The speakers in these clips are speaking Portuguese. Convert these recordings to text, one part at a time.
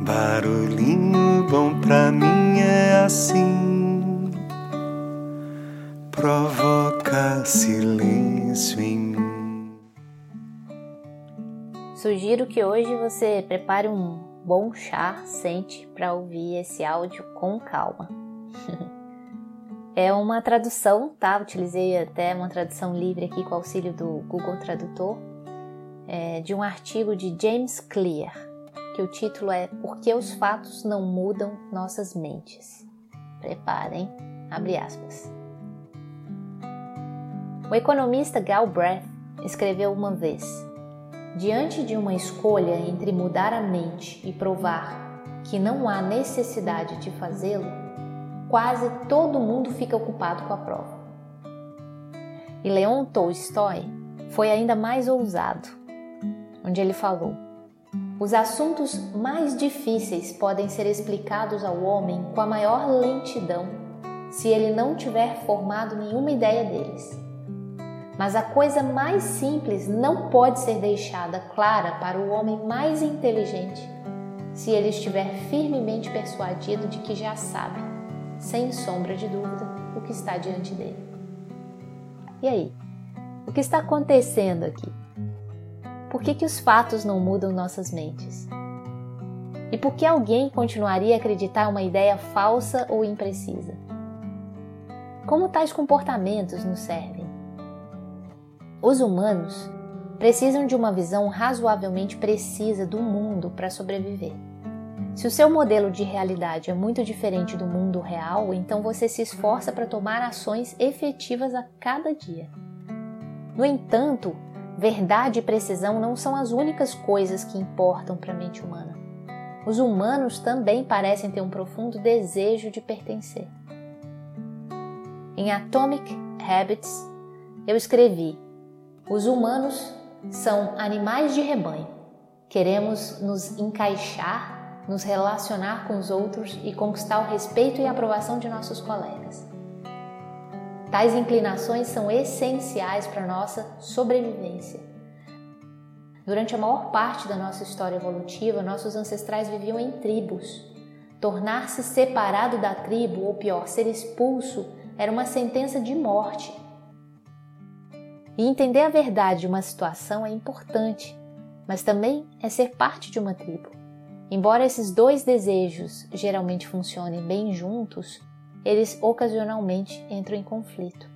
Barulhinho bom pra mim é assim, provoca silêncio em mim. Sugiro que hoje você prepare um bom chá, sente para ouvir esse áudio com calma. é uma tradução, tá? Utilizei até uma tradução livre aqui com auxílio do Google Tradutor, é, de um artigo de James Clear, que o título é Por que os fatos não mudam nossas mentes? Preparem, abre aspas. O economista Galbraith escreveu uma vez: Diante de uma escolha entre mudar a mente e provar que não há necessidade de fazê-lo, quase todo mundo fica ocupado com a prova. E Leon Tolstói foi ainda mais ousado, onde ele falou: Os assuntos mais difíceis podem ser explicados ao homem com a maior lentidão se ele não tiver formado nenhuma ideia deles. Mas a coisa mais simples não pode ser deixada clara para o homem mais inteligente se ele estiver firmemente persuadido de que já sabe, sem sombra de dúvida, o que está diante dele. E aí? O que está acontecendo aqui? Por que, que os fatos não mudam nossas mentes? E por que alguém continuaria a acreditar uma ideia falsa ou imprecisa? Como tais comportamentos nos servem? Os humanos precisam de uma visão razoavelmente precisa do mundo para sobreviver. Se o seu modelo de realidade é muito diferente do mundo real, então você se esforça para tomar ações efetivas a cada dia. No entanto, verdade e precisão não são as únicas coisas que importam para a mente humana. Os humanos também parecem ter um profundo desejo de pertencer. Em Atomic Habits, eu escrevi os humanos são animais de rebanho. Queremos nos encaixar, nos relacionar com os outros e conquistar o respeito e aprovação de nossos colegas. Tais inclinações são essenciais para a nossa sobrevivência. Durante a maior parte da nossa história evolutiva, nossos ancestrais viviam em tribos. Tornar-se separado da tribo, ou pior, ser expulso, era uma sentença de morte e entender a verdade de uma situação é importante, mas também é ser parte de uma tribo. Embora esses dois desejos geralmente funcionem bem juntos, eles ocasionalmente entram em conflito.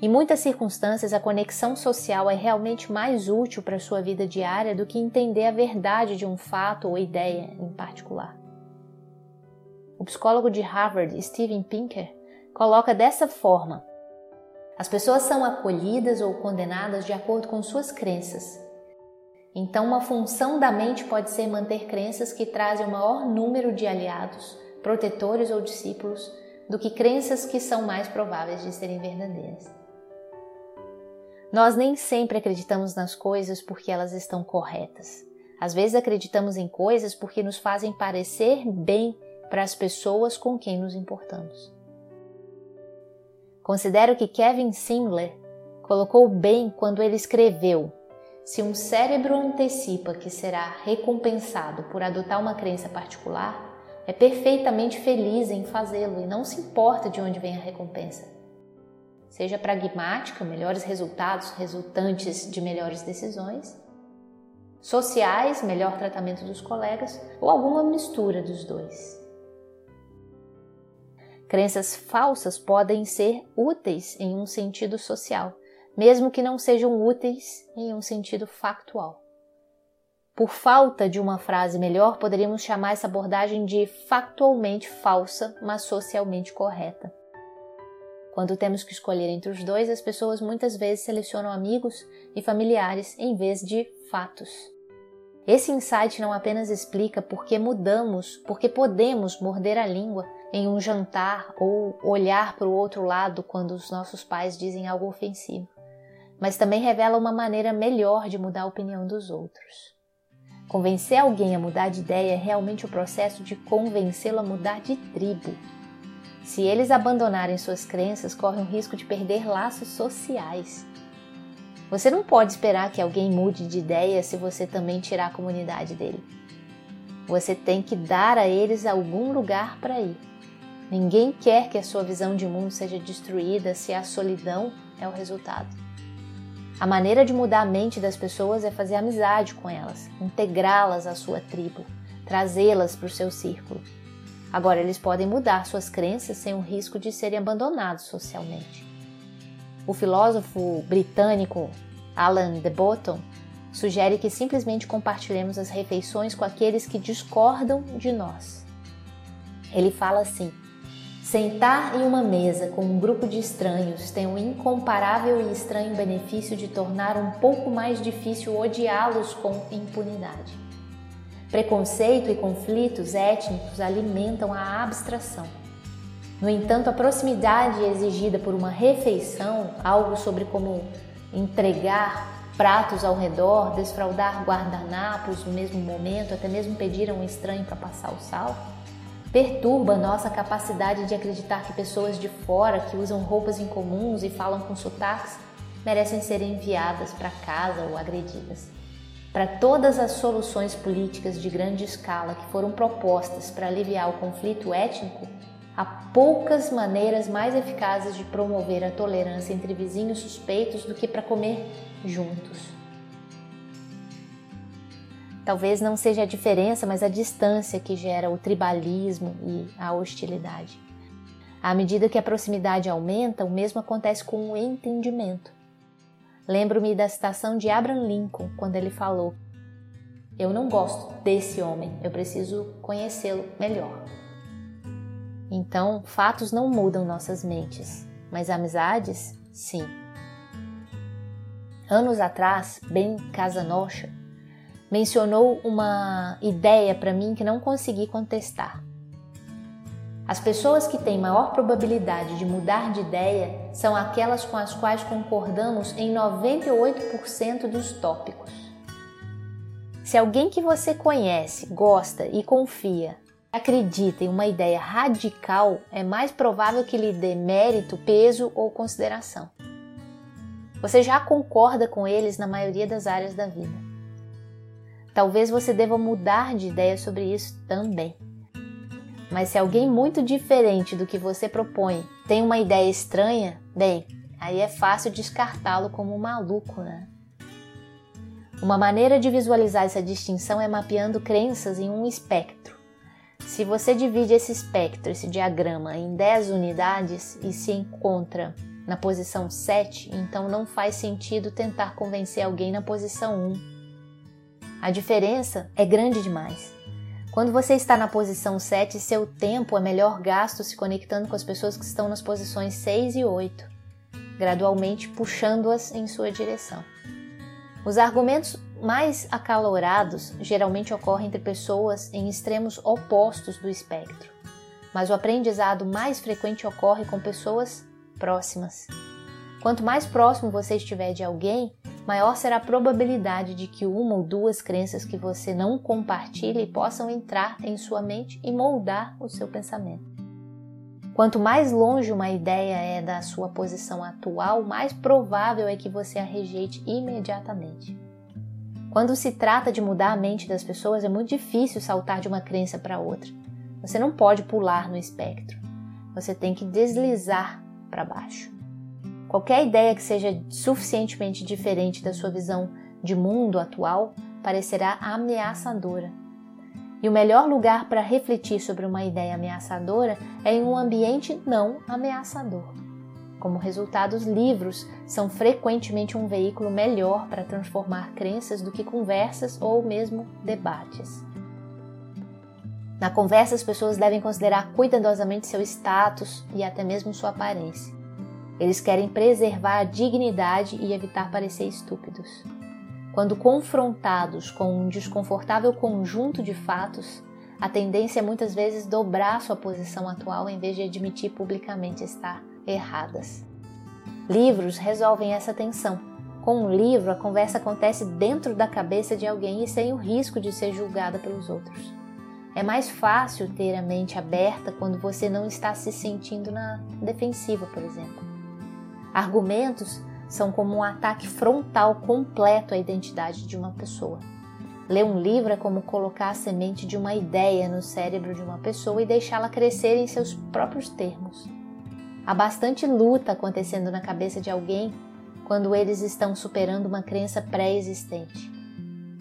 Em muitas circunstâncias, a conexão social é realmente mais útil para a sua vida diária do que entender a verdade de um fato ou ideia em particular. O psicólogo de Harvard, Steven Pinker, coloca dessa forma as pessoas são acolhidas ou condenadas de acordo com suas crenças. Então, uma função da mente pode ser manter crenças que trazem o maior número de aliados, protetores ou discípulos do que crenças que são mais prováveis de serem verdadeiras. Nós nem sempre acreditamos nas coisas porque elas estão corretas. Às vezes acreditamos em coisas porque nos fazem parecer bem para as pessoas com quem nos importamos. Considero que Kevin Simler colocou bem quando ele escreveu: Se um cérebro antecipa que será recompensado por adotar uma crença particular, é perfeitamente feliz em fazê-lo e não se importa de onde vem a recompensa. Seja pragmática, melhores resultados resultantes de melhores decisões, sociais, melhor tratamento dos colegas ou alguma mistura dos dois. Crenças falsas podem ser úteis em um sentido social, mesmo que não sejam úteis em um sentido factual. Por falta de uma frase melhor, poderíamos chamar essa abordagem de factualmente falsa, mas socialmente correta. Quando temos que escolher entre os dois, as pessoas muitas vezes selecionam amigos e familiares em vez de fatos. Esse insight não apenas explica por que mudamos, porque podemos morder a língua em um jantar ou olhar para o outro lado quando os nossos pais dizem algo ofensivo, mas também revela uma maneira melhor de mudar a opinião dos outros. Convencer alguém a mudar de ideia é realmente o processo de convencê-lo a mudar de tribo. Se eles abandonarem suas crenças, correm o risco de perder laços sociais. Você não pode esperar que alguém mude de ideia se você também tirar a comunidade dele. Você tem que dar a eles algum lugar para ir. Ninguém quer que a sua visão de mundo seja destruída se a solidão é o resultado. A maneira de mudar a mente das pessoas é fazer amizade com elas, integrá-las à sua tribo, trazê-las para o seu círculo. Agora, eles podem mudar suas crenças sem o risco de serem abandonados socialmente. O filósofo britânico Alan de Botton sugere que simplesmente compartilhemos as refeições com aqueles que discordam de nós. Ele fala assim: Sentar em uma mesa com um grupo de estranhos tem o incomparável e estranho benefício de tornar um pouco mais difícil odiá-los com impunidade. Preconceito e conflitos étnicos alimentam a abstração. No entanto, a proximidade exigida por uma refeição, algo sobre como entregar pratos ao redor, desfraldar guardanapos no mesmo momento, até mesmo pedir a um estranho para passar o sal, perturba nossa capacidade de acreditar que pessoas de fora que usam roupas incomuns e falam com sotaques merecem ser enviadas para casa ou agredidas. Para todas as soluções políticas de grande escala que foram propostas para aliviar o conflito étnico, há poucas maneiras mais eficazes de promover a tolerância entre vizinhos suspeitos do que para comer juntos. Talvez não seja a diferença, mas a distância que gera o tribalismo e a hostilidade. À medida que a proximidade aumenta, o mesmo acontece com o entendimento. Lembro-me da citação de Abraham Lincoln, quando ele falou: Eu não gosto desse homem, eu preciso conhecê-lo melhor. Então, fatos não mudam nossas mentes, mas amizades, sim. Anos atrás, Ben Casanocha mencionou uma ideia para mim que não consegui contestar. As pessoas que têm maior probabilidade de mudar de ideia são aquelas com as quais concordamos em 98% dos tópicos. Se alguém que você conhece, gosta e confia acredita em uma ideia radical, é mais provável que lhe dê mérito, peso ou consideração. Você já concorda com eles na maioria das áreas da vida. Talvez você deva mudar de ideia sobre isso também. Mas se alguém muito diferente do que você propõe tem uma ideia estranha, bem, aí é fácil descartá-lo como um maluco, né? Uma maneira de visualizar essa distinção é mapeando crenças em um espectro. Se você divide esse espectro, esse diagrama, em 10 unidades e se encontra na posição 7, então não faz sentido tentar convencer alguém na posição 1 a diferença é grande demais. Quando você está na posição 7, seu tempo é melhor gasto se conectando com as pessoas que estão nas posições 6 e 8, gradualmente puxando-as em sua direção. Os argumentos mais acalorados geralmente ocorrem entre pessoas em extremos opostos do espectro, mas o aprendizado mais frequente ocorre com pessoas próximas. Quanto mais próximo você estiver de alguém, maior será a probabilidade de que uma ou duas crenças que você não compartilhe possam entrar em sua mente e moldar o seu pensamento. Quanto mais longe uma ideia é da sua posição atual, mais provável é que você a rejeite imediatamente. Quando se trata de mudar a mente das pessoas, é muito difícil saltar de uma crença para outra. Você não pode pular no espectro. Você tem que deslizar para baixo. Qualquer ideia que seja suficientemente diferente da sua visão de mundo atual parecerá ameaçadora. E o melhor lugar para refletir sobre uma ideia ameaçadora é em um ambiente não ameaçador. Como resultado, os livros são frequentemente um veículo melhor para transformar crenças do que conversas ou mesmo debates. Na conversa, as pessoas devem considerar cuidadosamente seu status e até mesmo sua aparência. Eles querem preservar a dignidade e evitar parecer estúpidos. Quando confrontados com um desconfortável conjunto de fatos, a tendência é muitas vezes dobrar sua posição atual em vez de admitir publicamente estar erradas. Livros resolvem essa tensão. Com um livro, a conversa acontece dentro da cabeça de alguém e sem o risco de ser julgada pelos outros. É mais fácil ter a mente aberta quando você não está se sentindo na defensiva, por exemplo. Argumentos são como um ataque frontal completo à identidade de uma pessoa. Ler um livro é como colocar a semente de uma ideia no cérebro de uma pessoa e deixá-la crescer em seus próprios termos. Há bastante luta acontecendo na cabeça de alguém quando eles estão superando uma crença pré-existente.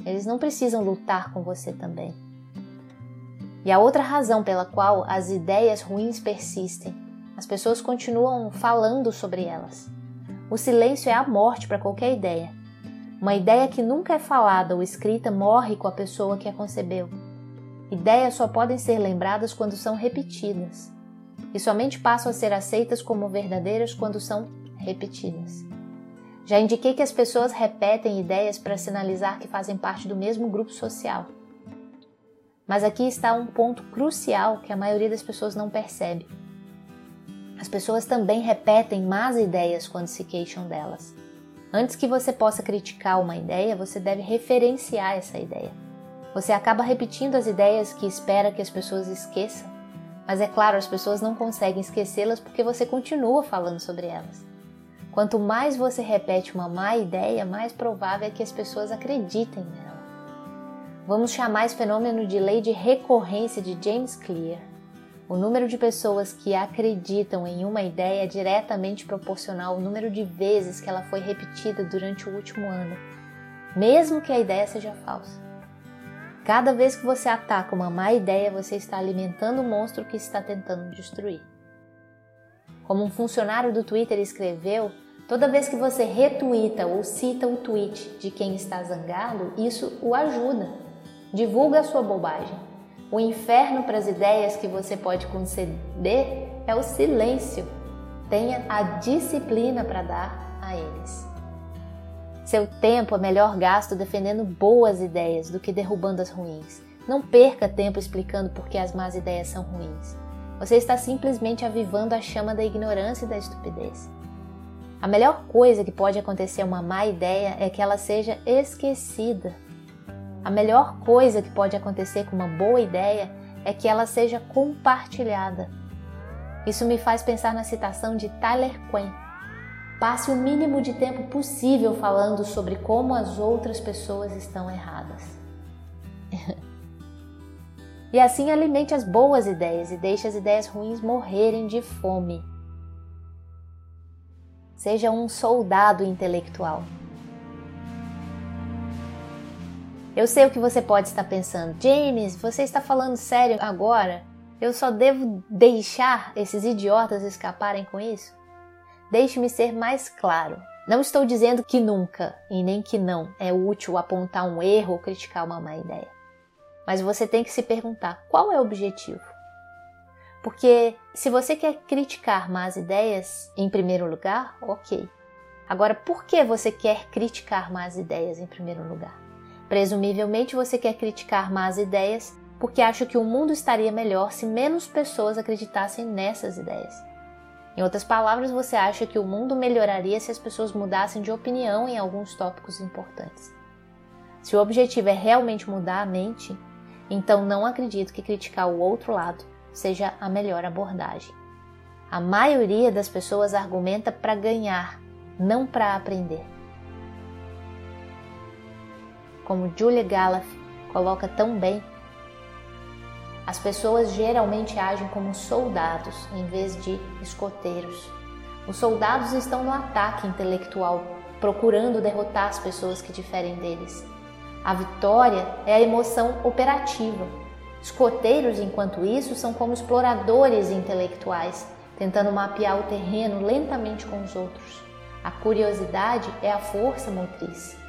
Eles não precisam lutar com você também. E a outra razão pela qual as ideias ruins persistem, as pessoas continuam falando sobre elas. O silêncio é a morte para qualquer ideia. Uma ideia que nunca é falada ou escrita morre com a pessoa que a concebeu. Ideias só podem ser lembradas quando são repetidas, e somente passam a ser aceitas como verdadeiras quando são repetidas. Já indiquei que as pessoas repetem ideias para sinalizar que fazem parte do mesmo grupo social. Mas aqui está um ponto crucial que a maioria das pessoas não percebe. As pessoas também repetem más ideias quando se queixam delas. Antes que você possa criticar uma ideia, você deve referenciar essa ideia. Você acaba repetindo as ideias que espera que as pessoas esqueçam, mas é claro, as pessoas não conseguem esquecê-las porque você continua falando sobre elas. Quanto mais você repete uma má ideia, mais provável é que as pessoas acreditem nela. Vamos chamar esse fenômeno de lei de recorrência de James Clear. O número de pessoas que acreditam em uma ideia é diretamente proporcional ao número de vezes que ela foi repetida durante o último ano, mesmo que a ideia seja falsa. Cada vez que você ataca uma má ideia, você está alimentando o monstro que está tentando destruir. Como um funcionário do Twitter escreveu, toda vez que você retuita ou cita o tweet de quem está zangado, isso o ajuda. Divulga a sua bobagem. O inferno para as ideias que você pode conceder é o silêncio. Tenha a disciplina para dar a eles. Seu tempo é melhor gasto defendendo boas ideias do que derrubando as ruins. Não perca tempo explicando por que as más ideias são ruins. Você está simplesmente avivando a chama da ignorância e da estupidez. A melhor coisa que pode acontecer a uma má ideia é que ela seja esquecida a melhor coisa que pode acontecer com uma boa ideia é que ela seja compartilhada. Isso me faz pensar na citação de Tyler Quinn. Passe o mínimo de tempo possível falando sobre como as outras pessoas estão erradas. e assim alimente as boas ideias e deixe as ideias ruins morrerem de fome. Seja um soldado intelectual. Eu sei o que você pode estar pensando. James, você está falando sério agora? Eu só devo deixar esses idiotas escaparem com isso? Deixe-me ser mais claro. Não estou dizendo que nunca, e nem que não, é útil apontar um erro ou criticar uma má ideia. Mas você tem que se perguntar qual é o objetivo. Porque se você quer criticar más ideias, em primeiro lugar, ok. Agora, por que você quer criticar más ideias em primeiro lugar? Presumivelmente você quer criticar más ideias porque acha que o mundo estaria melhor se menos pessoas acreditassem nessas ideias. Em outras palavras, você acha que o mundo melhoraria se as pessoas mudassem de opinião em alguns tópicos importantes. Se o objetivo é realmente mudar a mente, então não acredito que criticar o outro lado seja a melhor abordagem. A maioria das pessoas argumenta para ganhar, não para aprender como Julia Galaf coloca tão bem, as pessoas geralmente agem como soldados em vez de escoteiros. Os soldados estão no ataque intelectual, procurando derrotar as pessoas que diferem deles. A vitória é a emoção operativa. Escoteiros, enquanto isso, são como exploradores intelectuais, tentando mapear o terreno lentamente com os outros. A curiosidade é a força motriz.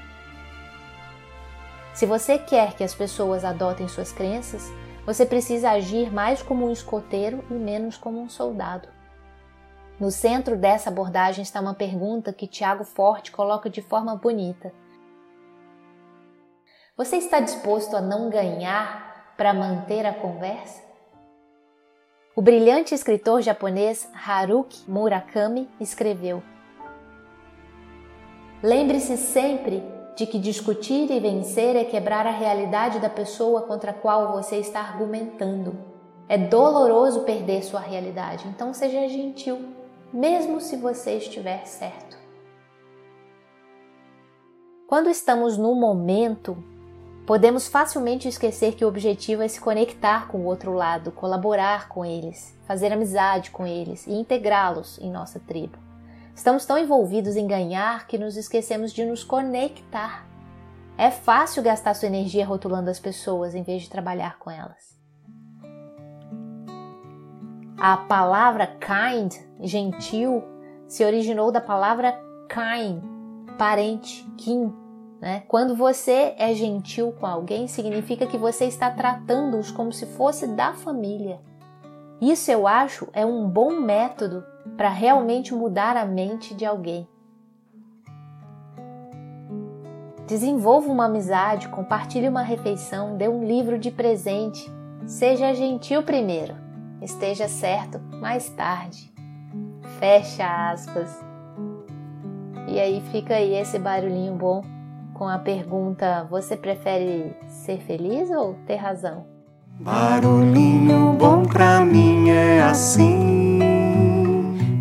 Se você quer que as pessoas adotem suas crenças, você precisa agir mais como um escoteiro e menos como um soldado. No centro dessa abordagem está uma pergunta que Tiago Forte coloca de forma bonita. Você está disposto a não ganhar para manter a conversa? O brilhante escritor japonês Haruki Murakami escreveu: Lembre-se sempre de que discutir e vencer é quebrar a realidade da pessoa contra a qual você está argumentando. É doloroso perder sua realidade, então seja gentil, mesmo se você estiver certo. Quando estamos no momento, Podemos facilmente esquecer que o objetivo é se conectar com o outro lado, colaborar com eles, fazer amizade com eles e integrá-los em nossa tribo. Estamos tão envolvidos em ganhar que nos esquecemos de nos conectar. É fácil gastar sua energia rotulando as pessoas em vez de trabalhar com elas. A palavra kind, gentil, se originou da palavra kind, parente, kin. Né? Quando você é gentil com alguém, significa que você está tratando-os como se fosse da família. Isso eu acho é um bom método para realmente mudar a mente de alguém. Desenvolva uma amizade, compartilhe uma refeição, dê um livro de presente. Seja gentil primeiro esteja certo mais tarde. Fecha aspas. E aí fica aí esse barulhinho bom com a pergunta: você prefere ser feliz ou ter razão? Barulhinho bom pra mim é assim.